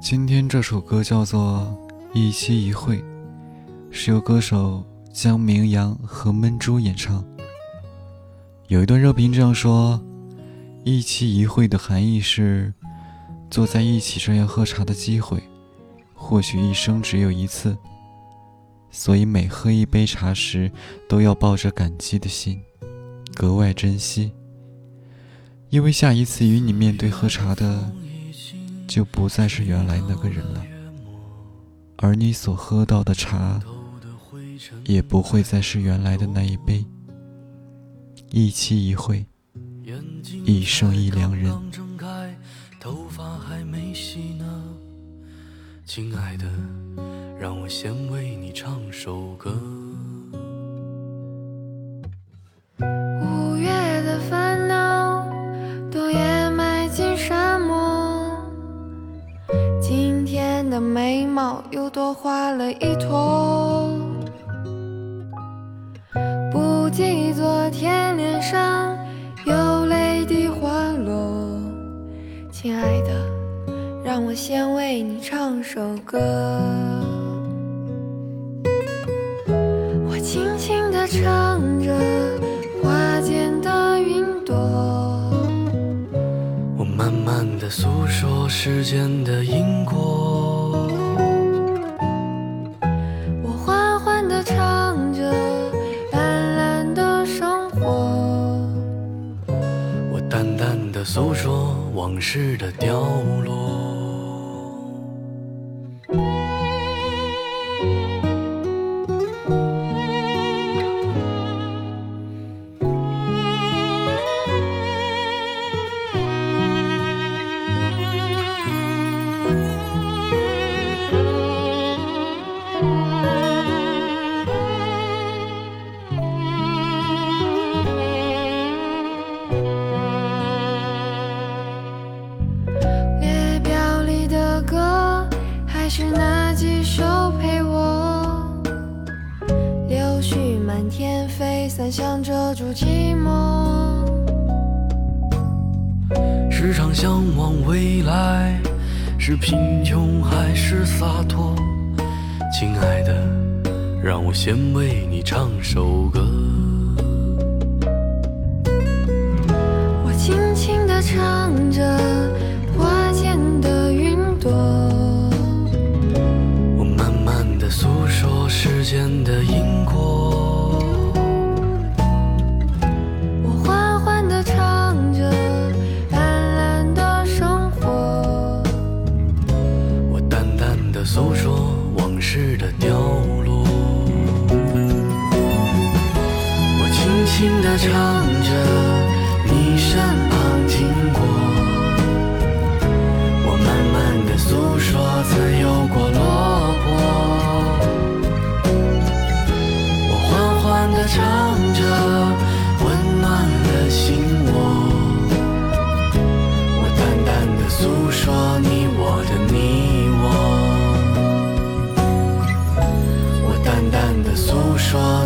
今天这首歌叫做《一期一会》，是由歌手江明阳和闷猪演唱。有一段热评这样说：“一期一会的含义是，坐在一起这样喝茶的机会，或许一生只有一次。所以每喝一杯茶时，都要抱着感激的心，格外珍惜。因为下一次与你面对喝茶的。”就不再是原来那个人了，而你所喝到的茶，也不会再是原来的那一杯。一期一会，一生一良人。亲爱的，让我先为你唱首歌。眉毛又多画了一坨，不记昨天脸上有泪滴滑落。亲爱的，让我先为你唱首歌。我轻轻地唱着花间的云朵，我慢慢地诉说时间的因果。诉说往事的凋落。是那几首陪我，柳絮满天飞散，想遮住寂寞。时常向往未来，是贫穷还是洒脱？亲爱的，让我先为你唱首歌。的诉说往事的凋落，我轻轻地唱着你身旁经过，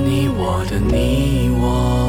你我的你我。